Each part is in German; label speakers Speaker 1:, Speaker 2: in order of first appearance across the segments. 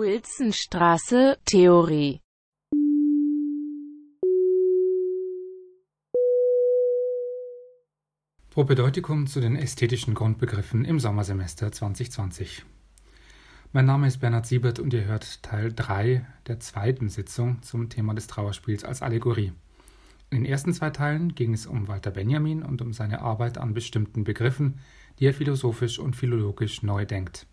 Speaker 1: Wilsonstraße, Theorie
Speaker 2: Propedeutikum zu den ästhetischen Grundbegriffen im Sommersemester 2020. Mein Name ist Bernhard Siebert und ihr hört Teil 3 der zweiten Sitzung zum Thema des Trauerspiels als Allegorie. In den ersten zwei Teilen ging es um Walter Benjamin und um seine Arbeit an bestimmten Begriffen, die er philosophisch und philologisch neu denkt.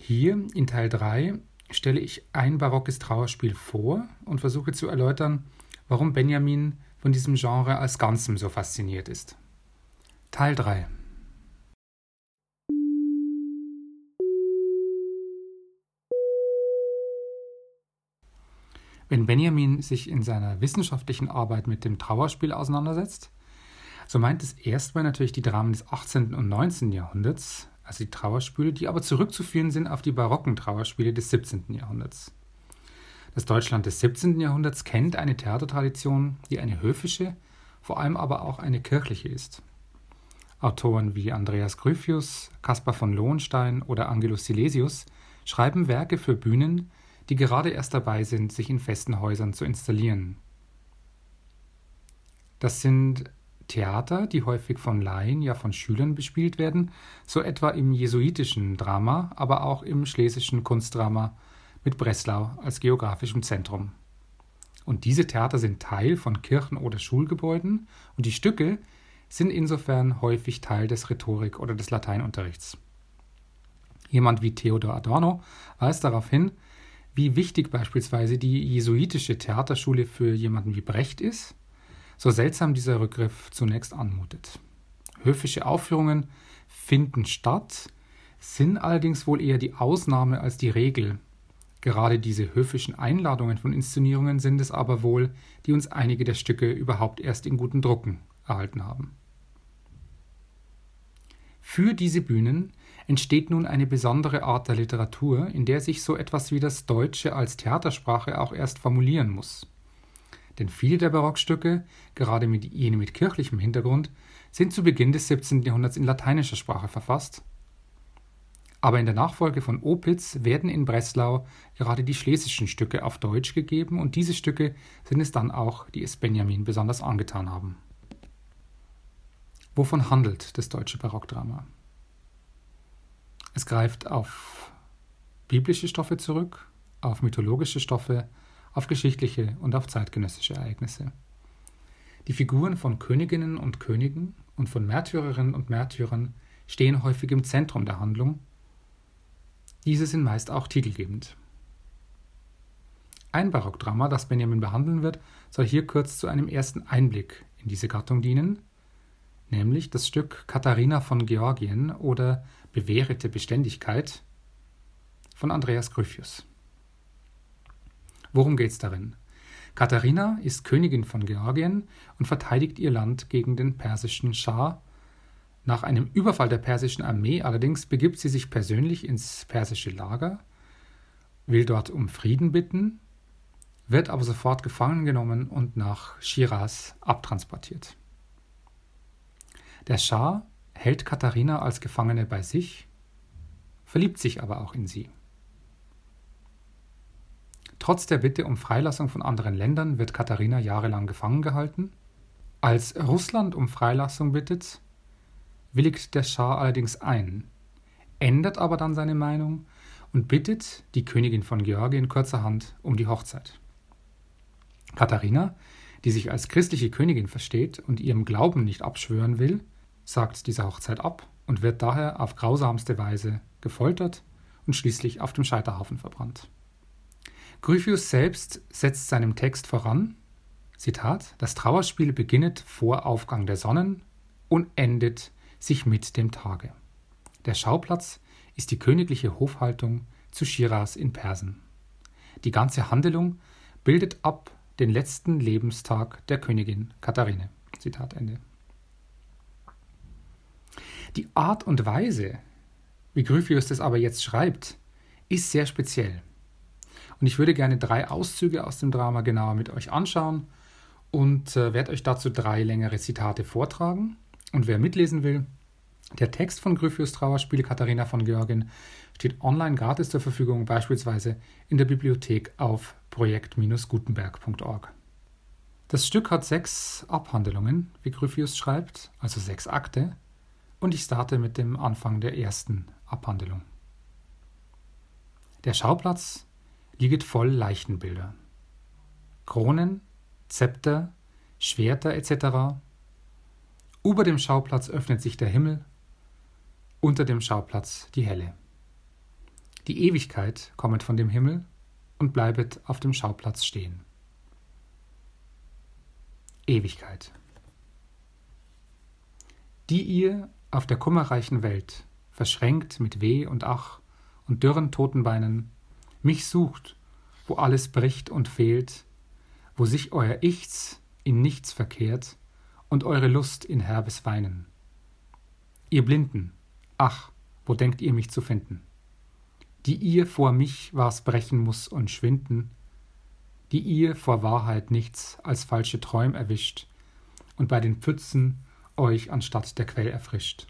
Speaker 2: Hier in Teil 3 stelle ich ein barockes Trauerspiel vor und versuche zu erläutern, warum Benjamin von diesem Genre als Ganzem so fasziniert ist. Teil 3 Wenn Benjamin sich in seiner wissenschaftlichen Arbeit mit dem Trauerspiel auseinandersetzt, so meint es erstmal natürlich die Dramen des 18. und 19. Jahrhunderts, also die Trauerspiele, die aber zurückzuführen sind auf die barocken Trauerspiele des 17. Jahrhunderts. Das Deutschland des 17. Jahrhunderts kennt eine Theatertradition, die eine höfische, vor allem aber auch eine kirchliche ist. Autoren wie Andreas Gryphius, Caspar von Lohenstein oder Angelus Silesius schreiben Werke für Bühnen, die gerade erst dabei sind, sich in festen Häusern zu installieren. Das sind Theater, die häufig von Laien, ja von Schülern bespielt werden, so etwa im jesuitischen Drama, aber auch im schlesischen Kunstdrama mit Breslau als geografischem Zentrum. Und diese Theater sind Teil von Kirchen oder Schulgebäuden und die Stücke, sind insofern häufig Teil des Rhetorik- oder des Lateinunterrichts. Jemand wie Theodor Adorno weist darauf hin, wie wichtig beispielsweise die jesuitische Theaterschule für jemanden wie Brecht ist, so seltsam dieser Rückgriff zunächst anmutet. Höfische Aufführungen finden statt, sind allerdings wohl eher die Ausnahme als die Regel. Gerade diese höfischen Einladungen von Inszenierungen sind es aber wohl, die uns einige der Stücke überhaupt erst in guten Drucken erhalten haben. Für diese Bühnen entsteht nun eine besondere Art der Literatur, in der sich so etwas wie das Deutsche als Theatersprache auch erst formulieren muss. Denn viele der Barockstücke, gerade mit jene mit kirchlichem Hintergrund, sind zu Beginn des 17. Jahrhunderts in lateinischer Sprache verfasst. Aber in der Nachfolge von Opitz werden in Breslau gerade die schlesischen Stücke auf Deutsch gegeben und diese Stücke sind es dann auch, die es Benjamin besonders angetan haben. Wovon handelt das deutsche Barockdrama? Es greift auf biblische Stoffe zurück, auf mythologische Stoffe, auf geschichtliche und auf zeitgenössische Ereignisse. Die Figuren von Königinnen und Königen und von Märtyrerinnen und Märtyrern stehen häufig im Zentrum der Handlung. Diese sind meist auch titelgebend. Ein Barockdrama, das Benjamin behandeln wird, soll hier kurz zu einem ersten Einblick in diese Gattung dienen, nämlich das Stück Katharina von Georgien oder Bewährete Beständigkeit von Andreas Gryphius. Worum geht's darin? Katharina ist Königin von Georgien und verteidigt ihr Land gegen den persischen Schah. Nach einem Überfall der persischen Armee allerdings begibt sie sich persönlich ins persische Lager, will dort um Frieden bitten, wird aber sofort gefangen genommen und nach Shiraz abtransportiert. Der Schah hält Katharina als Gefangene bei sich, verliebt sich aber auch in sie. Trotz der Bitte um Freilassung von anderen Ländern wird Katharina jahrelang gefangen gehalten. Als Russland um Freilassung bittet, willigt der Schah allerdings ein, ändert aber dann seine Meinung und bittet die Königin von Georgien kurzerhand um die Hochzeit. Katharina, die sich als christliche Königin versteht und ihrem Glauben nicht abschwören will, sagt diese Hochzeit ab und wird daher auf grausamste Weise gefoltert und schließlich auf dem Scheiterhaufen verbrannt. Gryphius selbst setzt seinem Text voran, Zitat, das Trauerspiel beginnet vor Aufgang der Sonnen und endet sich mit dem Tage. Der Schauplatz ist die königliche Hofhaltung zu Shiraz in Persen. Die ganze Handlung bildet ab den letzten Lebenstag der Königin Katharine. Zitat Ende. Die Art und Weise, wie Gryphius das aber jetzt schreibt, ist sehr speziell. Und ich würde gerne drei Auszüge aus dem Drama genauer mit euch anschauen und äh, werde euch dazu drei längere Zitate vortragen. Und wer mitlesen will, Der Text von Gryphius Trauerspiel Katharina von Georgien steht online gratis zur Verfügung, beispielsweise in der Bibliothek auf projekt-gutenberg.org. Das Stück hat sechs Abhandlungen, wie Gryphius schreibt, also sechs Akte, und ich starte mit dem Anfang der ersten Abhandlung. Der Schauplatz liegt voll Leichenbilder. Kronen, Zepter, Schwerter etc. Über dem Schauplatz öffnet sich der Himmel, unter dem Schauplatz die Helle. Die Ewigkeit kommet von dem Himmel und bleibet auf dem Schauplatz stehen. Ewigkeit. Die ihr auf der kummerreichen Welt, verschränkt mit Weh und Ach und dürren Totenbeinen, mich sucht, wo alles bricht und fehlt, wo sich euer Ichts in nichts verkehrt und eure Lust in herbes Weinen. Ihr Blinden, ach, wo denkt ihr mich zu finden? Die ihr vor mich was brechen muss und schwinden, die ihr vor Wahrheit nichts als falsche Träum erwischt und bei den Pfützen euch anstatt der Quell erfrischt.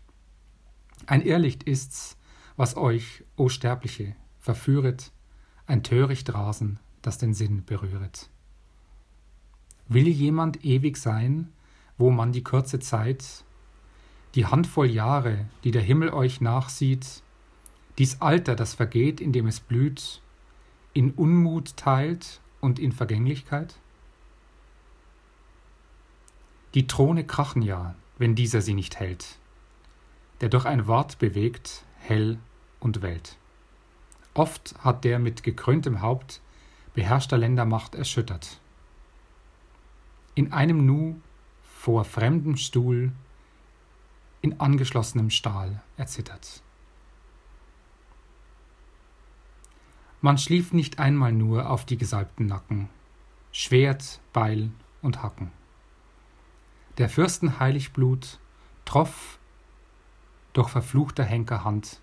Speaker 2: Ein Irrlicht ist's, was euch, o Sterbliche, verführet, ein töricht Rasen, das den Sinn berühret. Will jemand ewig sein, wo man die kurze Zeit, die Handvoll Jahre, die der Himmel euch nachsieht, dies Alter, das vergeht, indem es blüht, in Unmut teilt und in Vergänglichkeit? Die Throne krachen ja, wenn dieser sie nicht hält, der durch ein Wort bewegt, hell und Welt. Oft hat der mit gekröntem Haupt beherrschter Ländermacht erschüttert. In einem Nu vor fremdem Stuhl, in angeschlossenem Stahl erzittert. Man schlief nicht einmal nur auf die gesalbten Nacken, Schwert, Beil und Hacken. Der Fürsten Heiligblut troff durch verfluchter Henker Hand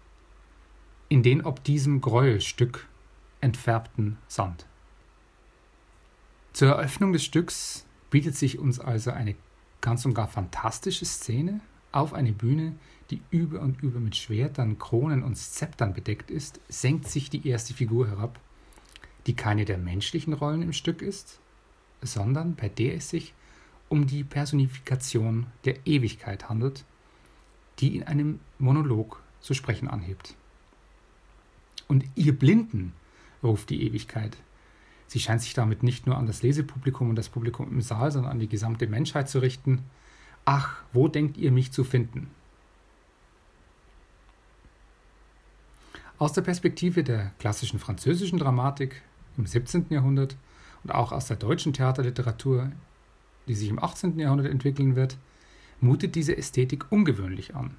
Speaker 2: in den ob diesem Gräuelstück entfärbten Sand. Zur Eröffnung des Stücks bietet sich uns also eine ganz und gar fantastische Szene auf eine Bühne, die über und über mit Schwertern, Kronen und Zeptern bedeckt ist, senkt sich die erste Figur herab, die keine der menschlichen Rollen im Stück ist, sondern bei der es sich um die Personifikation der Ewigkeit handelt, die in einem Monolog zu sprechen anhebt. Und ihr Blinden, ruft die Ewigkeit. Sie scheint sich damit nicht nur an das Lesepublikum und das Publikum im Saal, sondern an die gesamte Menschheit zu richten. Ach, wo denkt ihr mich zu finden? Aus der Perspektive der klassischen französischen Dramatik im 17. Jahrhundert und auch aus der deutschen Theaterliteratur die sich im 18. Jahrhundert entwickeln wird, mutet diese Ästhetik ungewöhnlich an.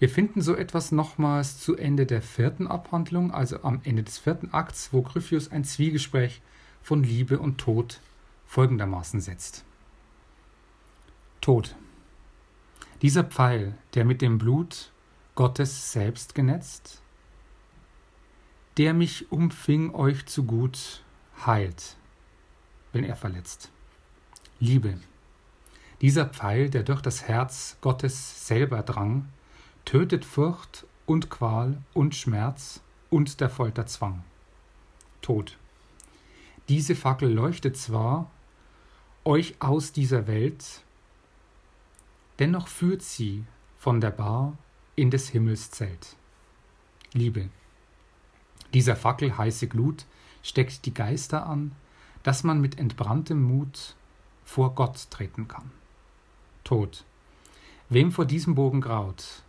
Speaker 2: Wir finden so etwas nochmals zu Ende der vierten Abhandlung, also am Ende des vierten Akts, wo Gryphius ein Zwiegespräch von Liebe und Tod folgendermaßen setzt. Tod. Dieser Pfeil, der mit dem Blut Gottes selbst genetzt, der mich umfing euch zu gut heilt, wenn er verletzt. Liebe. Dieser Pfeil, der durch das Herz Gottes selber drang, tötet Furcht und Qual und Schmerz und der Folter Zwang. Tod. Diese Fackel leuchtet zwar euch aus dieser Welt, dennoch führt sie von der Bar in des Himmels Zelt. Liebe. Dieser Fackel heiße Glut steckt die Geister an, dass man mit entbranntem Mut vor Gott treten kann. Tod. Wem vor diesem Bogen graut,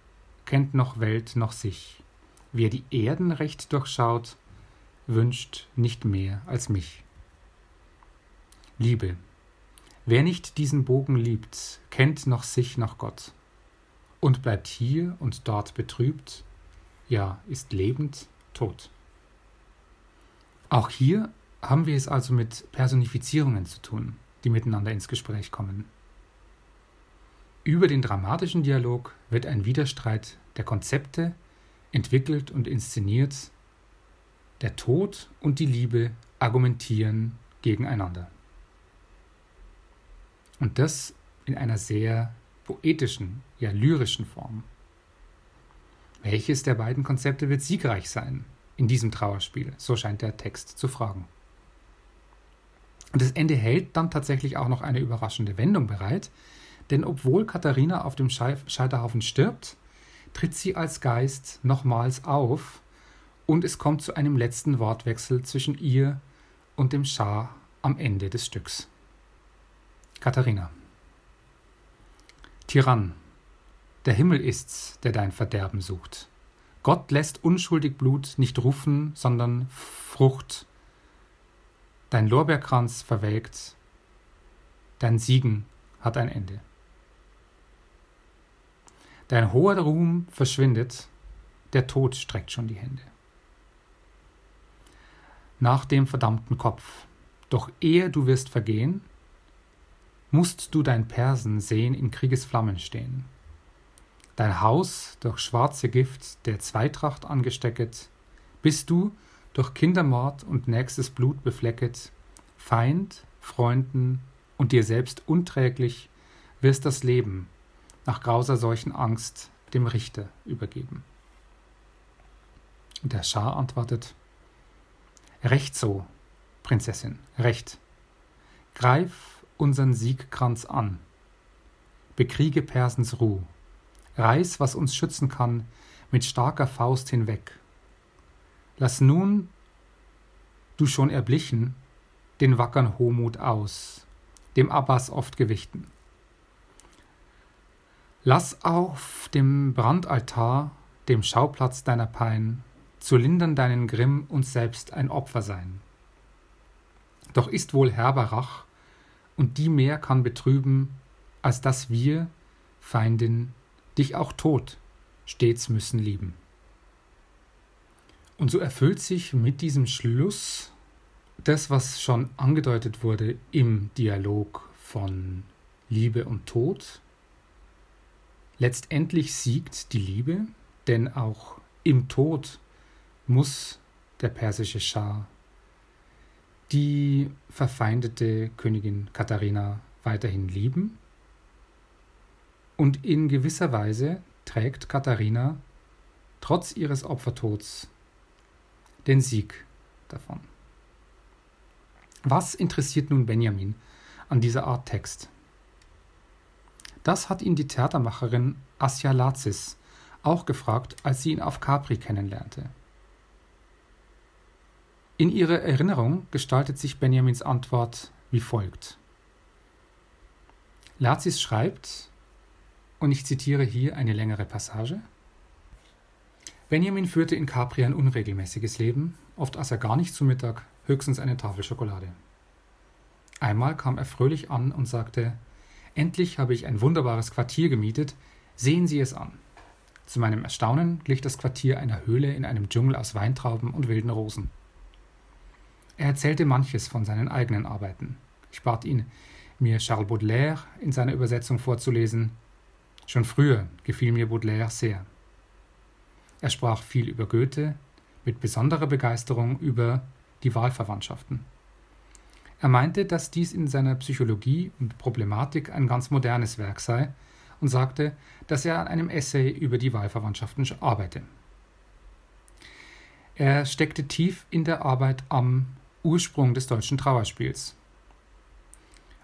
Speaker 2: kennt noch Welt noch sich. Wer die Erden recht durchschaut, wünscht nicht mehr als mich. Liebe. Wer nicht diesen Bogen liebt, kennt noch sich noch Gott und bleibt hier und dort betrübt, ja, ist lebend tot. Auch hier haben wir es also mit Personifizierungen zu tun, die miteinander ins Gespräch kommen. Über den dramatischen Dialog wird ein Widerstreit der Konzepte entwickelt und inszeniert. Der Tod und die Liebe argumentieren gegeneinander. Und das in einer sehr poetischen, ja lyrischen Form. Welches der beiden Konzepte wird siegreich sein in diesem Trauerspiel? So scheint der Text zu fragen. Und das Ende hält dann tatsächlich auch noch eine überraschende Wendung bereit, denn obwohl Katharina auf dem Scheiterhaufen stirbt, tritt sie als Geist nochmals auf und es kommt zu einem letzten Wortwechsel zwischen ihr und dem Schah am Ende des Stücks. Katharina. Tyrann, der Himmel ist's, der dein Verderben sucht. Gott lässt unschuldig Blut nicht rufen, sondern Frucht. Dein Lorbeerkranz verwelkt, dein Siegen hat ein Ende. Dein hoher Ruhm verschwindet, der Tod streckt schon die Hände. Nach dem verdammten Kopf, doch ehe du wirst vergehen, musst du dein Persen sehen in Kriegesflammen stehen dein Haus durch schwarze Gift der Zweitracht angestecket, bist du durch Kindermord und nächstes Blut beflecket, Feind, Freunden und dir selbst unträglich, wirst das Leben nach grauser solchen Angst dem Richter übergeben. Und der Schar antwortet, Recht so, Prinzessin, recht. Greif unsern Siegkranz an, bekriege Persens Ruh, Reiß, was uns schützen kann, mit starker Faust hinweg. Lass nun, du schon erblichen, den wackern Hohmut aus, dem Abbas oft gewichten. Lass auf dem Brandaltar, dem Schauplatz deiner Pein, zu lindern deinen Grimm uns selbst ein Opfer sein. Doch ist wohl herber Rach, und die mehr kann betrüben, als dass wir, Feindin, dich auch tot stets müssen lieben. Und so erfüllt sich mit diesem Schluss das, was schon angedeutet wurde im Dialog von Liebe und Tod. Letztendlich siegt die Liebe, denn auch im Tod muss der persische Schah die verfeindete Königin Katharina weiterhin lieben und in gewisser Weise trägt Katharina trotz ihres Opfertods den Sieg davon. Was interessiert nun Benjamin an dieser Art Text? Das hat ihn die Theatermacherin Asja Lazis auch gefragt, als sie ihn auf Capri kennenlernte. In ihrer Erinnerung gestaltet sich Benjamins Antwort wie folgt. Lazis schreibt, und ich zitiere hier eine längere Passage. Benjamin führte in Capri ein unregelmäßiges Leben, oft aß er gar nicht zu Mittag, höchstens eine Tafel Schokolade. Einmal kam er fröhlich an und sagte Endlich habe ich ein wunderbares Quartier gemietet, sehen Sie es an. Zu meinem Erstaunen glich das Quartier einer Höhle in einem Dschungel aus Weintrauben und wilden Rosen. Er erzählte manches von seinen eigenen Arbeiten. Ich bat ihn, mir Charles Baudelaire in seiner Übersetzung vorzulesen, Schon früher gefiel mir Baudelaire sehr. Er sprach viel über Goethe, mit besonderer Begeisterung über die Wahlverwandtschaften. Er meinte, dass dies in seiner Psychologie und Problematik ein ganz modernes Werk sei und sagte, dass er an einem Essay über die Wahlverwandtschaften arbeite. Er steckte tief in der Arbeit am Ursprung des deutschen Trauerspiels.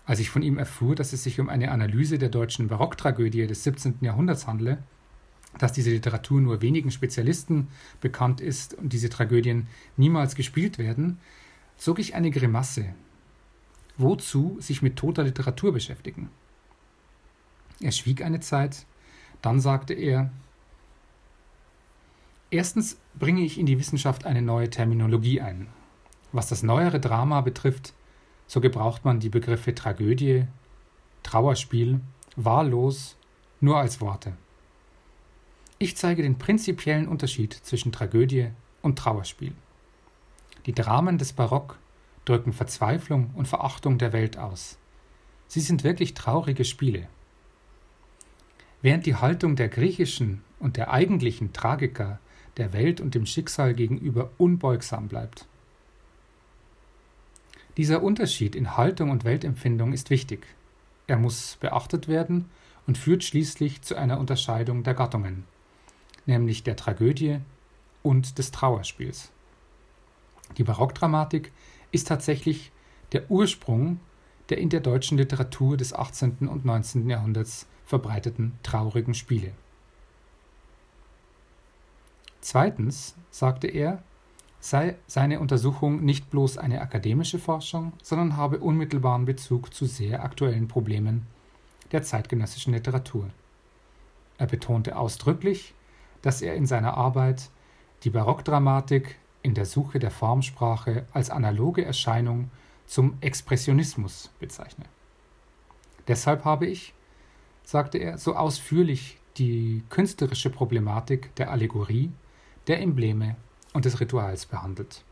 Speaker 2: Als ich von ihm erfuhr, dass es sich um eine Analyse der deutschen Barocktragödie des 17. Jahrhunderts handle, dass diese Literatur nur wenigen Spezialisten bekannt ist und diese Tragödien niemals gespielt werden, zog ich eine Grimasse. Wozu sich mit toter Literatur beschäftigen? Er schwieg eine Zeit, dann sagte er Erstens bringe ich in die Wissenschaft eine neue Terminologie ein. Was das neuere Drama betrifft, so gebraucht man die Begriffe Tragödie, Trauerspiel, wahllos nur als Worte. Ich zeige den prinzipiellen Unterschied zwischen Tragödie und Trauerspiel. Die Dramen des Barock drücken Verzweiflung und Verachtung der Welt aus. Sie sind wirklich traurige Spiele. Während die Haltung der griechischen und der eigentlichen Tragiker der Welt und dem Schicksal gegenüber unbeugsam bleibt. Dieser Unterschied in Haltung und Weltempfindung ist wichtig. er muss beachtet werden und führt schließlich zu einer Unterscheidung der Gattungen, nämlich der Tragödie und des Trauerspiels. Die Barockdramatik ist tatsächlich der Ursprung der in der deutschen Literatur des 18. und 19. Jahrhunderts verbreiteten traurigen Spiele. Zweitens sagte er, sei seine Untersuchung nicht bloß eine akademische Forschung, sondern habe unmittelbaren Bezug zu sehr aktuellen Problemen der zeitgenössischen Literatur. Er betonte ausdrücklich, dass er in seiner Arbeit die Barockdramatik in der Suche der Formsprache als analoge Erscheinung zum Expressionismus bezeichne. Deshalb habe ich, sagte er, so ausführlich die künstlerische Problematik der Allegorie, der Embleme und des Rituals behandelt.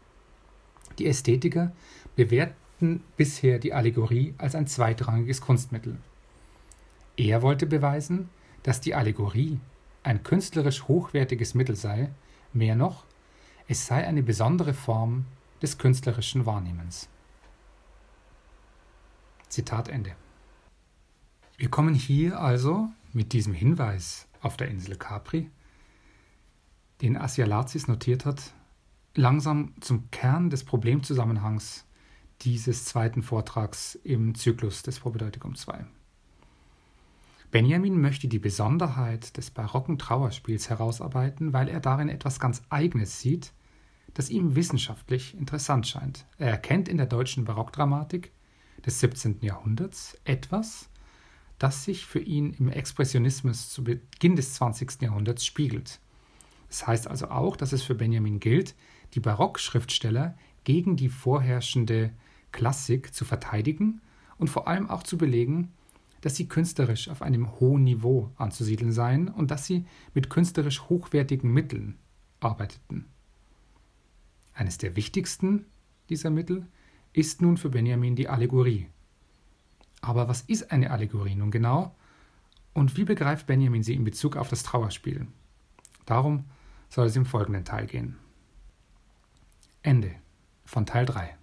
Speaker 2: Die Ästhetiker bewerten bisher die Allegorie als ein zweitrangiges Kunstmittel. Er wollte beweisen, dass die Allegorie ein künstlerisch hochwertiges Mittel sei, mehr noch, es sei eine besondere Form des künstlerischen Wahrnehmens. Zitat Ende. Wir kommen hier also mit diesem Hinweis auf der Insel Capri, den Asialazis notiert hat, langsam zum Kern des Problemzusammenhangs dieses zweiten Vortrags im Zyklus des Propedeutikum II. Benjamin möchte die Besonderheit des barocken Trauerspiels herausarbeiten, weil er darin etwas ganz Eigenes sieht, das ihm wissenschaftlich interessant scheint. Er erkennt in der deutschen Barockdramatik des 17. Jahrhunderts etwas, das sich für ihn im Expressionismus zu Beginn des 20. Jahrhunderts spiegelt. Das heißt also auch, dass es für Benjamin gilt, die Barockschriftsteller gegen die vorherrschende Klassik zu verteidigen und vor allem auch zu belegen, dass sie künstlerisch auf einem hohen Niveau anzusiedeln seien und dass sie mit künstlerisch hochwertigen Mitteln arbeiteten. Eines der wichtigsten dieser Mittel ist nun für Benjamin die Allegorie. Aber was ist eine Allegorie nun genau? Und wie begreift Benjamin sie in Bezug auf das Trauerspiel? Darum soll es im folgenden Teil gehen. Ende von Teil 3.